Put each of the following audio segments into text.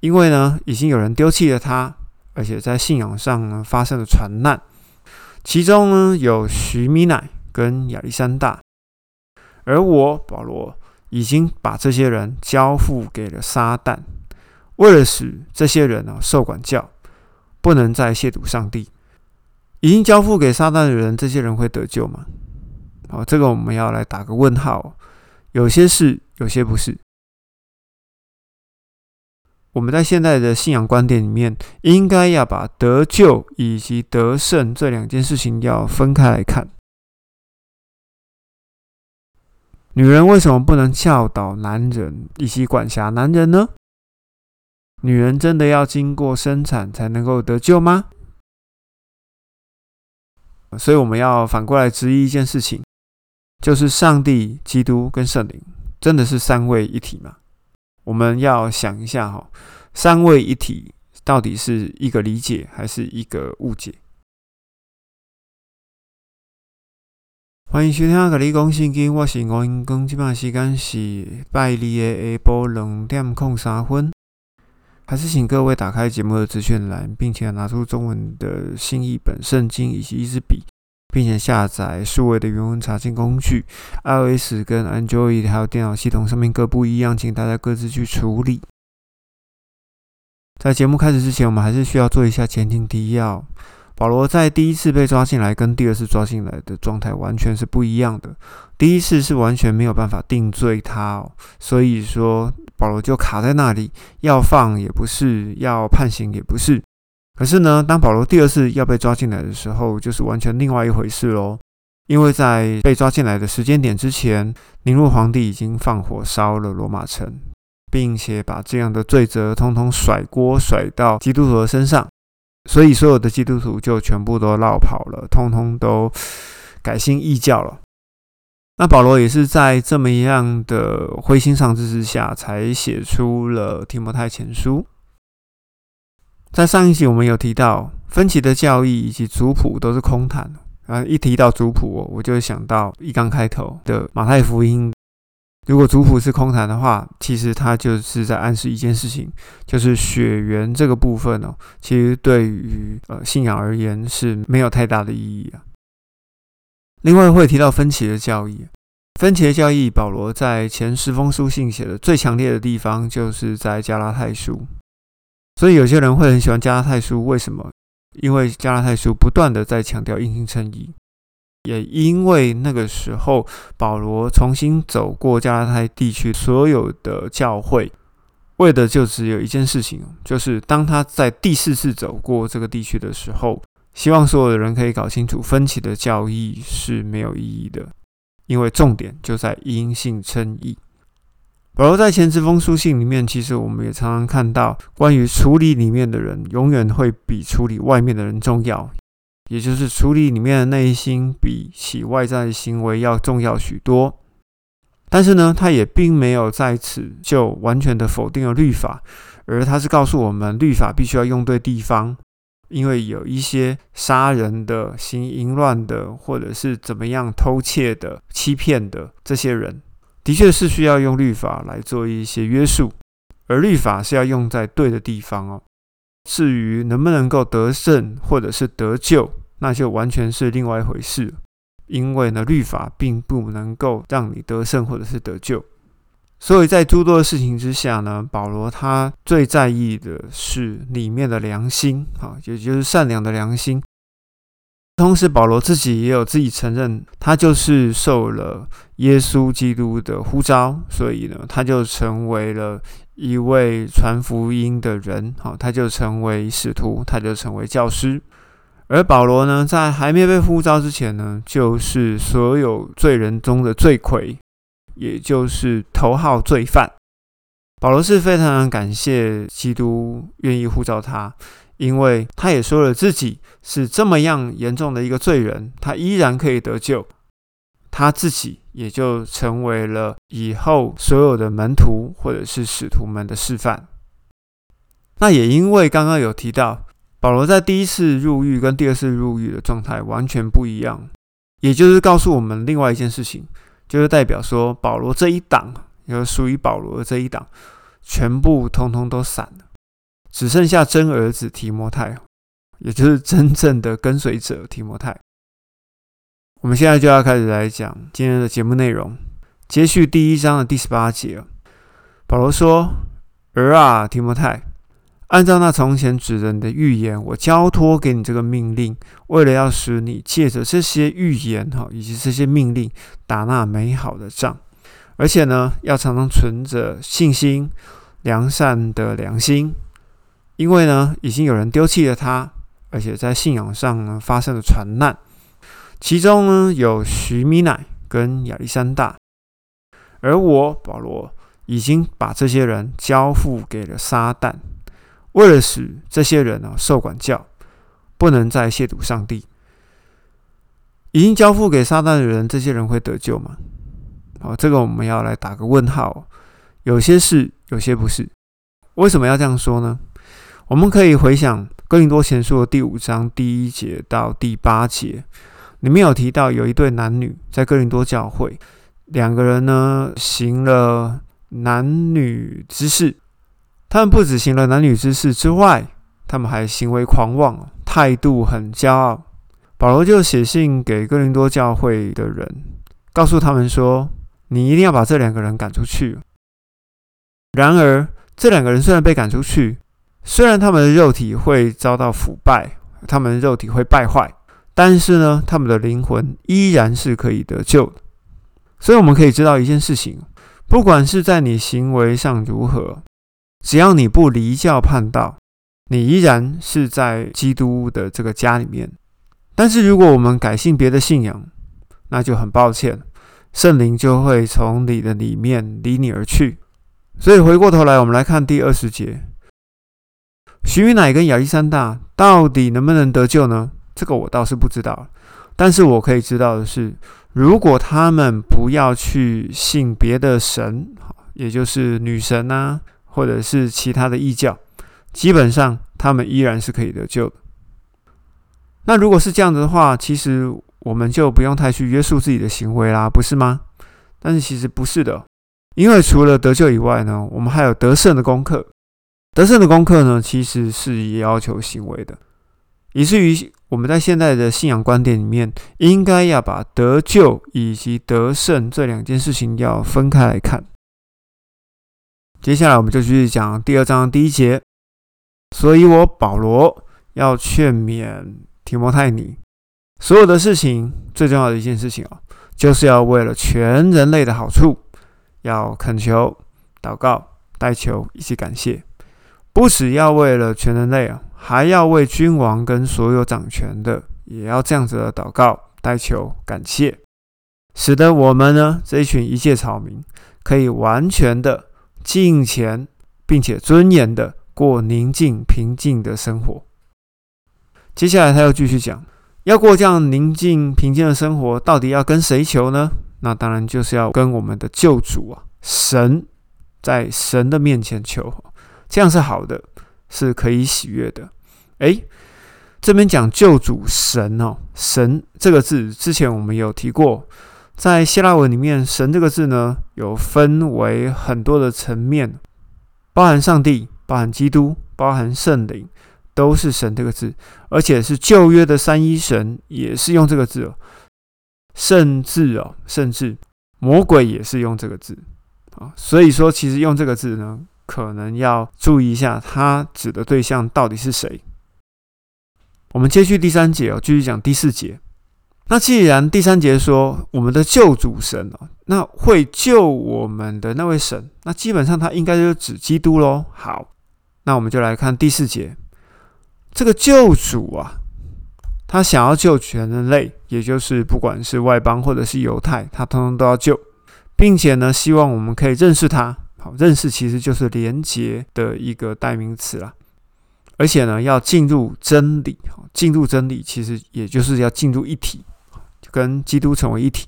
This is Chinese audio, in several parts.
因为呢，已经有人丢弃了他，而且在信仰上呢发生了传难，其中呢有徐米乃跟亚历山大，而我保罗已经把这些人交付给了撒旦，为了使这些人呢受管教，不能再亵渎上帝。已经交付给撒旦的人，这些人会得救吗？好，这个我们要来打个问号。有些是，有些不是。我们在现在的信仰观点里面，应该要把得救以及得胜这两件事情要分开来看。女人为什么不能教导男人以及管辖男人呢？女人真的要经过生产才能够得救吗？所以我们要反过来质疑一件事情，就是上帝、基督跟圣灵真的是三位一体吗？我们要想一下哈，三位一体到底是一个理解还是一个误解？欢迎收听《格你讲圣经》，我是吴英公，今晚时间是拜二的下晡两点空三分。还是请各位打开节目的资讯栏，并且拿出中文的新译本圣经以及一支笔，并且下载数位的原文查询工具。iOS 跟 Android 还有电脑系统上面各不一样，请大家各自去处理。在节目开始之前，我们还是需要做一下前情提要。保罗在第一次被抓进来，跟第二次抓进来的状态完全是不一样的。第一次是完全没有办法定罪他，哦所以说。保罗就卡在那里，要放也不是，要判刑也不是。可是呢，当保罗第二次要被抓进来的时候，就是完全另外一回事喽。因为在被抓进来的时间点之前，尼禄皇帝已经放火烧了罗马城，并且把这样的罪责通通甩锅甩到基督徒的身上，所以所有的基督徒就全部都绕跑了，通通都改信异教了。那保罗也是在这么一样的灰心丧志之下，才写出了提摩太前书。在上一集我们有提到分歧的教义以及族谱都是空谈啊。一提到族谱，我就想到一刚开头的马太福音。如果族谱是空谈的话，其实它就是在暗示一件事情，就是血缘这个部分哦，其实对于呃信仰而言是没有太大的意义啊。另外会提到分歧的教义，分歧的教义，保罗在前十封书信写的最强烈的地方，就是在加拉太书。所以有些人会很喜欢加拉太书，为什么？因为加拉太书不断的在强调因信称义，也因为那个时候保罗重新走过加拉太地区所有的教会，为的就只有一件事情，就是当他在第四次走过这个地区的时候。希望所有的人可以搞清楚，分歧的教义是没有意义的，因为重点就在因信称义。保罗在前这封书信里面，其实我们也常常看到，关于处理里面的人，永远会比处理外面的人重要，也就是处理里面的内心，比起外在的行为要重要许多。但是呢，他也并没有在此就完全的否定了律法，而他是告诉我们，律法必须要用对地方。因为有一些杀人的、行淫乱的，或者是怎么样偷窃的、欺骗的这些人，的确是需要用律法来做一些约束，而律法是要用在对的地方哦。至于能不能够得胜或者是得救，那就完全是另外一回事。因为呢，律法并不能够让你得胜或者是得救。所以在诸多的事情之下呢，保罗他最在意的是里面的良心，啊，也就是善良的良心。同时，保罗自己也有自己承认，他就是受了耶稣基督的呼召，所以呢，他就成为了一位传福音的人，好，他就成为使徒，他就成为教师。而保罗呢，在还没被呼召之前呢，就是所有罪人中的罪魁。也就是头号罪犯保罗是非常感谢基督愿意呼召他，因为他也说了自己是这么样严重的一个罪人，他依然可以得救，他自己也就成为了以后所有的门徒或者是使徒们的示范。那也因为刚刚有提到保罗在第一次入狱跟第二次入狱的状态完全不一样，也就是告诉我们另外一件事情。就是代表说，保罗这一党，有属于保罗的这一党，全部通通都散了。只剩下真儿子提摩太，也就是真正的跟随者提摩太。我们现在就要开始来讲今天的节目内容，接续第一章的第十八节。保罗说：“儿啊，提摩太，按照那从前指人的预言，我交托给你这个命令，为了要使你借着这些预言哈，以及这些命令，打那美好的仗。而且呢，要常常存着信心、良善的良心，因为呢，已经有人丢弃了他，而且在信仰上呢发生了传难，其中呢有徐米乃跟亚历山大，而我保罗。”已经把这些人交付给了撒旦，为了使这些人啊受管教，不能再亵渎上帝。已经交付给撒旦的人，这些人会得救吗？好，这个我们要来打个问号。有些是，有些不是。为什么要这样说呢？我们可以回想哥林多前书的第五章第一节到第八节，里面有提到有一对男女在哥林多教会，两个人呢行了。男女之事，他们不止行了男女之事之外，他们还行为狂妄，态度很骄傲。保罗就写信给哥林多教会的人，告诉他们说：“你一定要把这两个人赶出去。”然而，这两个人虽然被赶出去，虽然他们的肉体会遭到腐败，他们的肉体会败坏，但是呢，他们的灵魂依然是可以得救的。所以，我们可以知道一件事情。不管是在你行为上如何，只要你不离教叛道，你依然是在基督的这个家里面。但是，如果我们改信别的信仰，那就很抱歉，圣灵就会从你的里面离你而去。所以，回过头来，我们来看第二十节：徐云乃跟亚历山大到底能不能得救呢？这个我倒是不知道，但是我可以知道的是。如果他们不要去信别的神，也就是女神呐，或者是其他的异教，基本上他们依然是可以得救的。那如果是这样子的话，其实我们就不用太去约束自己的行为啦，不是吗？但是其实不是的，因为除了得救以外呢，我们还有得胜的功课。得胜的功课呢，其实是也要求行为的，以至于。我们在现在的信仰观点里面，应该要把得救以及得胜这两件事情要分开来看。接下来，我们就继续讲第二章第一节。所以我保罗要劝勉提摩太尼，所有的事情最重要的一件事情哦，就是要为了全人类的好处，要恳求、祷告、代求以及感谢，不只要为了全人类啊。还要为君王跟所有掌权的，也要这样子的祷告、代求、感谢，使得我们呢这一群一介草民，可以完全的敬虔，并且尊严的过宁静平静的生活。接下来他又继续讲，要过这样宁静平静的生活，到底要跟谁求呢？那当然就是要跟我们的救主啊，神，在神的面前求，这样是好的。是可以喜悦的。诶，这边讲救主神哦，神这个字之前我们有提过，在希腊文里面，神这个字呢有分为很多的层面，包含上帝、包含基督、包含圣灵，都是神这个字，而且是旧约的三一神也是用这个字哦，甚至哦，甚至魔鬼也是用这个字啊，所以说其实用这个字呢。可能要注意一下，他指的对象到底是谁。我们接续第三节哦，继续讲第四节。那既然第三节说我们的救主神哦，那会救我们的那位神，那基本上他应该就指基督喽。好，那我们就来看第四节。这个救主啊，他想要救全人类，也就是不管是外邦或者是犹太，他通通都要救，并且呢，希望我们可以认识他。好，认识其实就是连结的一个代名词啦。而且呢，要进入真理，哈，进入真理其实也就是要进入一体，就跟基督成为一体。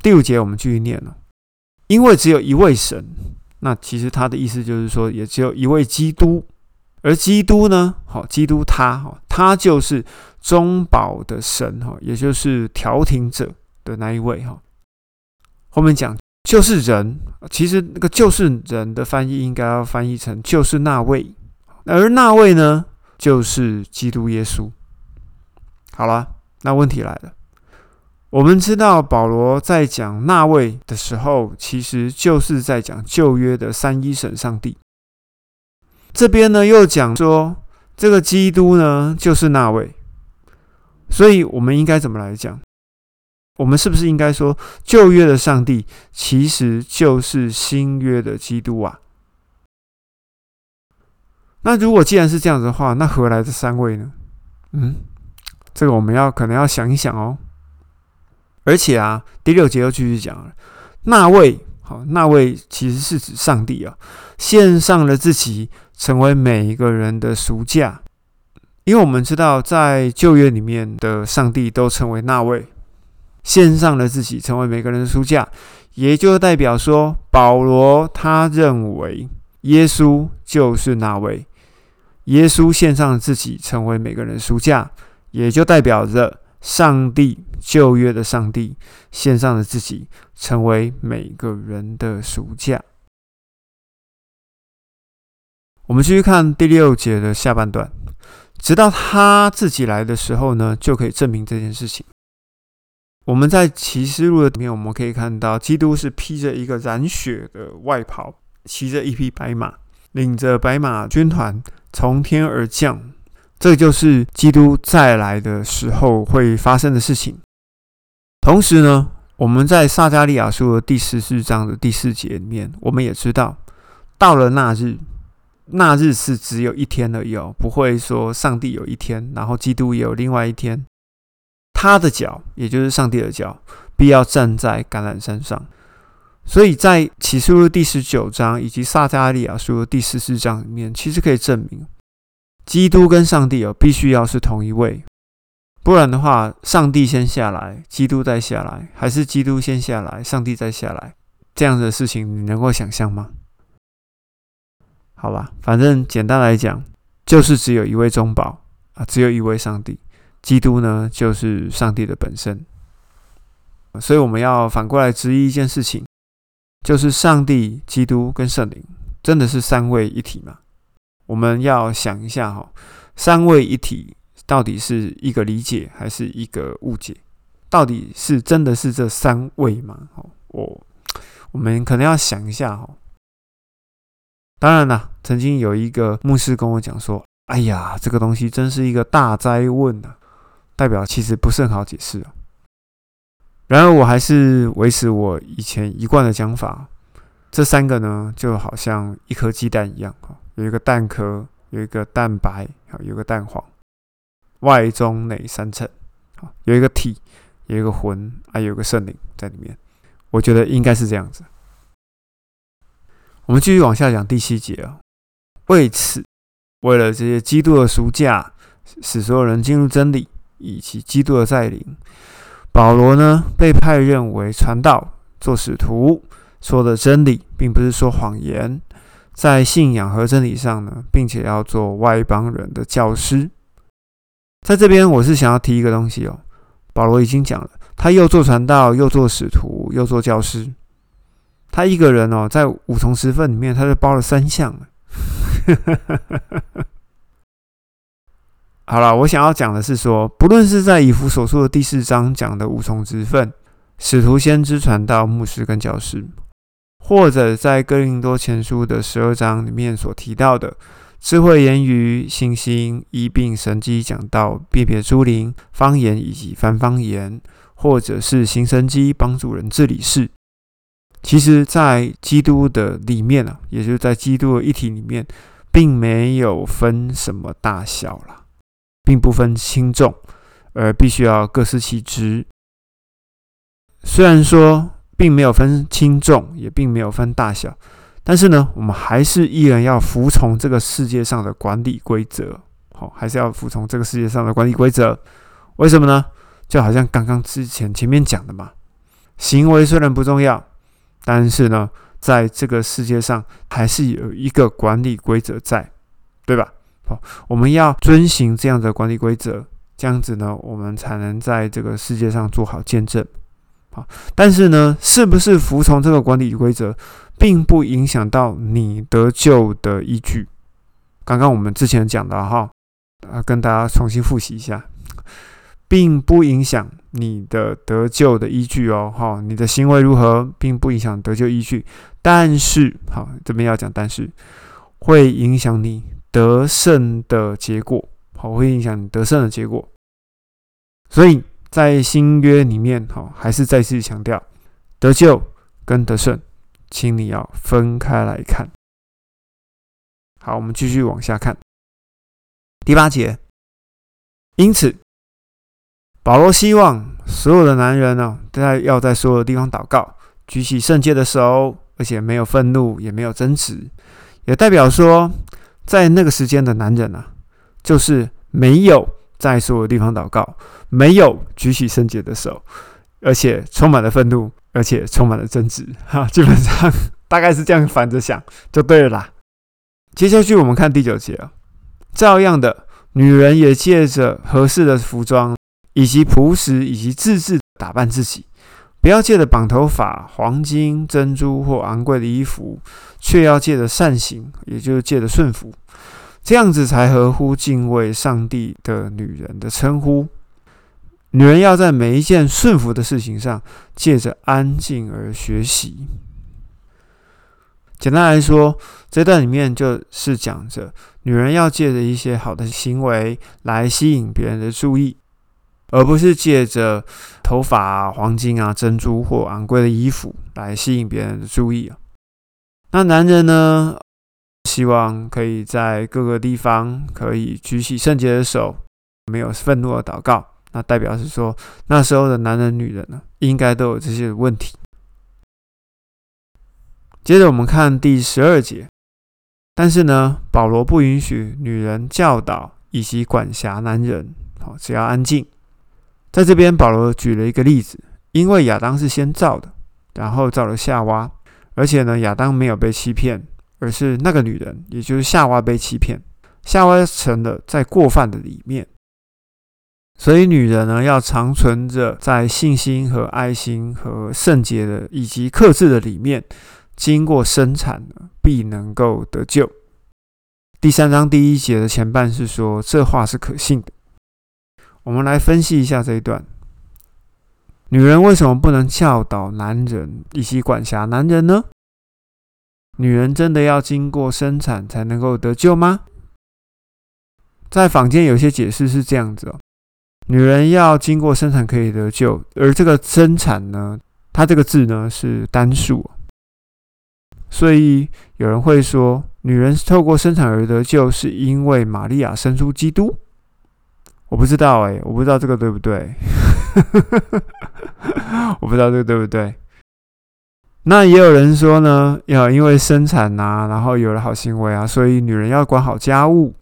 第五节我们继续念了，因为只有一位神，那其实他的意思就是说，也只有一位基督，而基督呢，好，基督他，哈，他就是中保的神，哈，也就是调停者的那一位，哈。后面讲。就是人，其实那个就是人的翻译应该要翻译成就是那位，而那位呢，就是基督耶稣。好了，那问题来了。我们知道保罗在讲那位的时候，其实就是在讲旧约的三一神上帝。这边呢又讲说，这个基督呢就是那位，所以我们应该怎么来讲？我们是不是应该说，旧约的上帝其实就是新约的基督啊？那如果既然是这样子的话，那何来的三位呢？嗯，这个我们要可能要想一想哦。而且啊，第六节又继续讲了，那位好，那位其实是指上帝啊，献上了自己，成为每一个人的赎价。因为我们知道，在旧约里面的上帝都称为那位，献上了自己，成为每个人的赎价，也就代表说，保罗他认为耶稣就是那位，耶稣献上自己，成为每个人的赎价，也就代表着。上帝旧约的上帝献上了自己，成为每个人的赎价。我们继续看第六节的下半段，直到他自己来的时候呢，就可以证明这件事情。我们在启示录的里面，我们可以看到，基督是披着一个染血的外袍，骑着一匹白马，领着白马军团从天而降。这就是基督再来的时候会发生的事情。同时呢，我们在撒加利亚书的第十四章的第四节里面，我们也知道，到了那日，那日是只有一天而已，不会说上帝有一天，然后基督也有另外一天。他的脚，也就是上帝的脚，必要站在橄榄山上。所以在启示录第十九章以及撒加利亚书的第十四章里面，其实可以证明。基督跟上帝哦，必须要是同一位，不然的话，上帝先下来，基督再下来，还是基督先下来，上帝再下来，这样的事情你能够想象吗？好吧，反正简单来讲，就是只有一位中保啊，只有一位上帝，基督呢就是上帝的本身。所以我们要反过来质疑一件事情，就是上帝、基督跟圣灵真的是三位一体吗？我们要想一下哈，三位一体到底是一个理解还是一个误解？到底是真的是这三位吗？哦，我我们可能要想一下哈。当然了，曾经有一个牧师跟我讲说：“哎呀，这个东西真是一个大灾问啊！”代表其实不是很好解释啊。然而，我还是维持我以前一贯的讲法：这三个呢，就好像一颗鸡蛋一样哈。有一个蛋壳，有一个蛋白，好，有个蛋黄，外中内三层，有一个体，有一个魂，还有个圣灵在里面。我觉得应该是这样子。我们继续往下讲第七节啊。为此，为了这些基督的赎价，使所有人进入真理，以及基督的再临，保罗呢被派任为传道、做使徒，说的真理，并不是说谎言。在信仰和真理上呢，并且要做外邦人的教师。在这边，我是想要提一个东西哦。保罗已经讲了，他又做传道，又做使徒，又做教师。他一个人哦，在五重十份里面，他就包了三项。好了，我想要讲的是说，不论是在以弗所书的第四章讲的五重职分，使徒、先知、传道、牧师跟教师。或者在哥林多前书的十二章里面所提到的智慧言语、信心、医病、神机、讲道、辨别诸灵、方言以及翻方言，或者是行神机帮助人治理事，其实，在基督的里面啊，也就是在基督的一体里面，并没有分什么大小了，并不分轻重，而必须要各司其职。虽然说。并没有分轻重，也并没有分大小，但是呢，我们还是依然要服从这个世界上的管理规则，好，还是要服从这个世界上的管理规则。为什么呢？就好像刚刚之前前面讲的嘛，行为虽然不重要，但是呢，在这个世界上还是有一个管理规则在，对吧？好，我们要遵循这样的管理规则，这样子呢，我们才能在这个世界上做好见证。好但是呢，是不是服从这个管理规则，并不影响到你得救的依据。刚刚我们之前讲的哈，啊，跟大家重新复习一下，并不影响你的得救的依据哦，哈，你的行为如何，并不影响得救依据，但是，好，这边要讲，但是会影响你得胜的结果，好，会影响你得胜的结果，所以在新约里面，哈，还是再次强调，得救跟得胜，请你要分开来看。好，我们继续往下看第八节。因此，保罗希望所有的男人呢，在要在所有的地方祷告，举起圣洁的手，而且没有愤怒，也没有争执，也代表说，在那个时间的男人啊，就是没有在所有地方祷告，没有举起圣洁的手，而且充满了愤怒，而且充满了争执。哈，基本上大概是这样反着想就对了啦。接下去我们看第九节啊，照样的女人也借着合适的服装，以及朴实以及自制打扮自己，不要借着绑头发、黄金、珍珠或昂贵的衣服，却要借着善行，也就是借着顺服，这样子才合乎敬畏上帝的女人的称呼。女人要在每一件顺服的事情上，借着安静而学习。简单来说，这段里面就是讲着女人要借着一些好的行为来吸引别人的注意，而不是借着头发、黄金啊、珍珠或昂贵的衣服来吸引别人的注意啊。那男人呢，希望可以在各个地方可以举起圣洁的手，没有愤怒的祷告，那代表是说那时候的男人、女人呢，应该都有这些问题。接着我们看第十二节，但是呢，保罗不允许女人教导以及管辖男人，好，只要安静。在这边，保罗举了一个例子，因为亚当是先造的，然后造了夏娃，而且呢，亚当没有被欺骗，而是那个女人，也就是夏娃被欺骗，夏娃成了在过犯的里面。所以，女人呢，要长存着在信心和爱心和圣洁的以及克制的里面。经过生产，必能够得救。第三章第一节的前半是说这话是可信的。我们来分析一下这一段：女人为什么不能教导男人以及管辖男人呢？女人真的要经过生产才能够得救吗？在坊间有些解释是这样子哦：女人要经过生产可以得救，而这个生产呢，它这个字呢是单数。所以有人会说，女人透过生产而得救，是因为玛利亚生出基督。我不知道哎，我不知道这个对不对？我不知道这个对不对？那也有人说呢，要因为生产啊，然后有了好行为啊，所以女人要管好家务。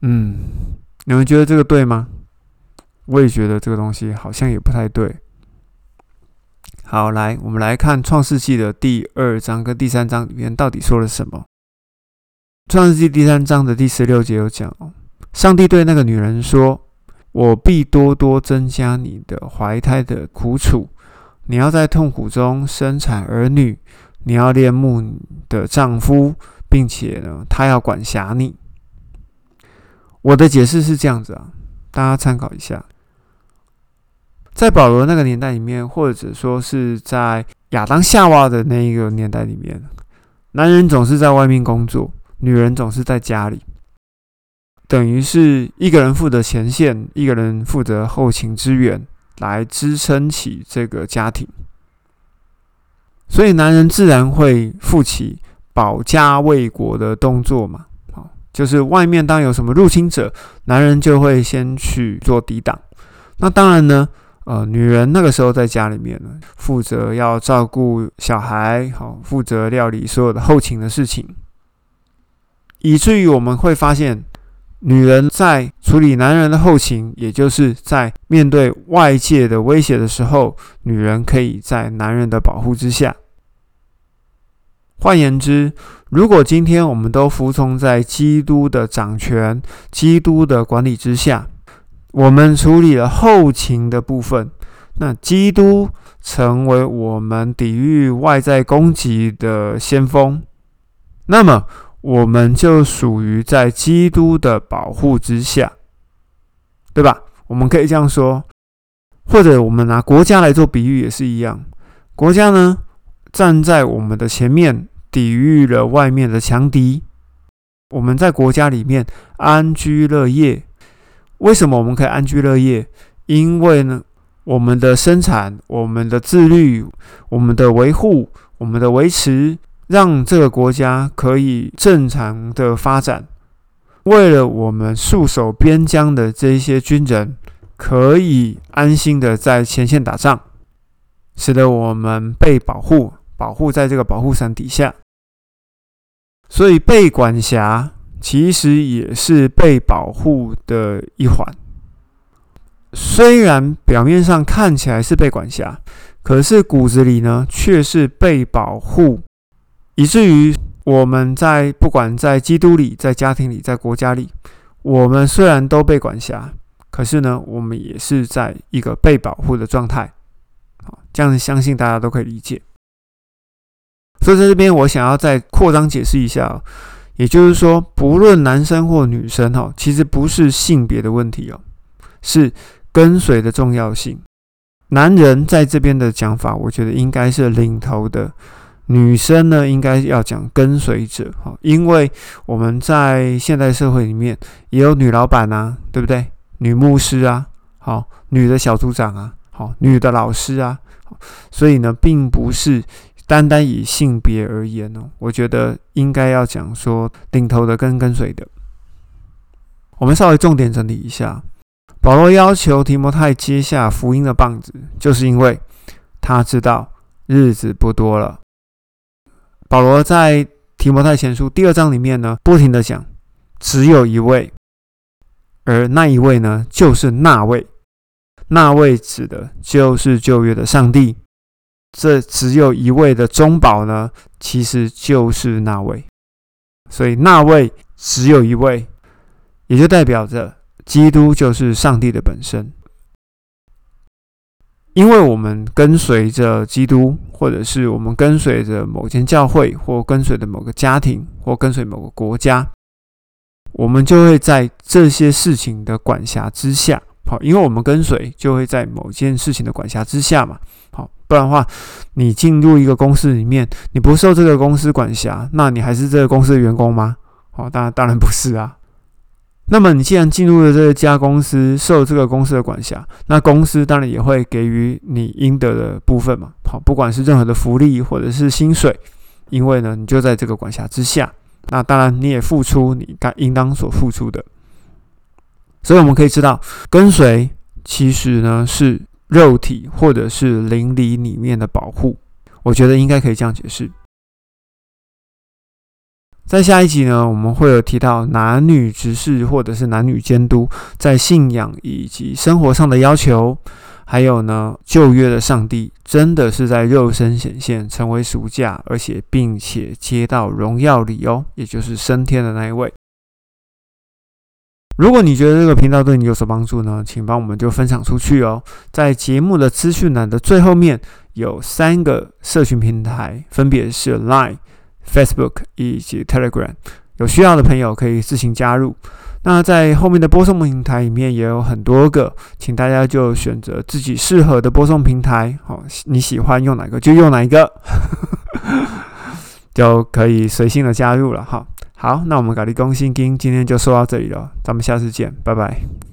嗯，你们觉得这个对吗？我也觉得这个东西好像也不太对。好，来，我们来看《创世纪》的第二章跟第三章里面到底说了什么。《创世纪》第三章的第十六节有讲哦，上帝对那个女人说：“我必多多增加你的怀胎的苦楚，你要在痛苦中生产儿女，你要恋慕你的丈夫，并且呢，他要管辖你。”我的解释是这样子啊，大家参考一下。在保罗那个年代里面，或者说是在亚当夏娃的那一个年代里面，男人总是在外面工作，女人总是在家里，等于是一个人负责前线，一个人负责后勤支援，来支撑起这个家庭。所以男人自然会负起保家卫国的动作嘛，好，就是外面当有什么入侵者，男人就会先去做抵挡。那当然呢。呃，女人那个时候在家里面呢，负责要照顾小孩，好，负责料理所有的后勤的事情，以至于我们会发现，女人在处理男人的后勤，也就是在面对外界的威胁的时候，女人可以在男人的保护之下。换言之，如果今天我们都服从在基督的掌权、基督的管理之下。我们处理了后勤的部分，那基督成为我们抵御外在攻击的先锋。那么，我们就属于在基督的保护之下，对吧？我们可以这样说，或者我们拿国家来做比喻也是一样。国家呢，站在我们的前面，抵御了外面的强敌。我们在国家里面安居乐业。为什么我们可以安居乐业？因为呢，我们的生产、我们的自律、我们的维护、我们的维持，让这个国家可以正常的发展。为了我们戍守边疆的这些军人，可以安心的在前线打仗，使得我们被保护，保护在这个保护伞底下。所以被管辖其实也是被保护的一环。虽然表面上看起来是被管辖，可是骨子里呢却是被保护，以至于我们在不管在基督里、在家庭里、在国家里，我们虽然都被管辖，可是呢，我们也是在一个被保护的状态。好，这样相信大家都可以理解。所以在这边，我想要再扩张解释一下，也就是说，不论男生或女生，哈，其实不是性别的问题哦，是跟随的重要性。男人在这边的讲法，我觉得应该是领头的；女生呢，应该要讲跟随者，哈，因为我们在现代社会里面也有女老板啊，对不对？女牧师啊，好，女的小组长啊，好，女的老师啊，所以呢，并不是。单单以性别而言哦，我觉得应该要讲说领头的跟跟随的。我们稍微重点整理一下，保罗要求提摩太接下福音的棒子，就是因为他知道日子不多了。保罗在提摩太前书第二章里面呢，不停的讲，只有一位，而那一位呢，就是那位，那位指的就是旧约的上帝。这只有一位的中保呢，其实就是那位，所以那位只有一位，也就代表着基督就是上帝的本身。因为我们跟随着基督，或者是我们跟随着某间教会，或跟随着某个家庭，或跟随某个国家，我们就会在这些事情的管辖之下。好，因为我们跟随，就会在某件事情的管辖之下嘛。好，不然的话，你进入一个公司里面，你不受这个公司管辖，那你还是这个公司的员工吗？好，当然当然不是啊。那么你既然进入了这家公司，受这个公司的管辖，那公司当然也会给予你应得的部分嘛。好，不管是任何的福利或者是薪水，因为呢，你就在这个管辖之下，那当然你也付出你该应当所付出的。所以我们可以知道，跟随其实呢是肉体或者是灵里里面的保护。我觉得应该可以这样解释。在下一集呢，我们会有提到男女执事或者是男女监督在信仰以及生活上的要求，还有呢旧约的上帝真的是在肉身显现，成为暑假，而且并且接到荣耀里哦，也就是升天的那一位。如果你觉得这个频道对你有所帮助呢，请帮我们就分享出去哦。在节目的资讯栏的最后面有三个社群平台，分别是 Line、Facebook 以及 Telegram。有需要的朋友可以自行加入。那在后面的播送平台里面也有很多个，请大家就选择自己适合的播送平台。好，你喜欢用哪个就用哪一个，就可以随性的加入了哈。好，那我们咖喱公心经今天就说到这里了，咱们下次见，拜拜。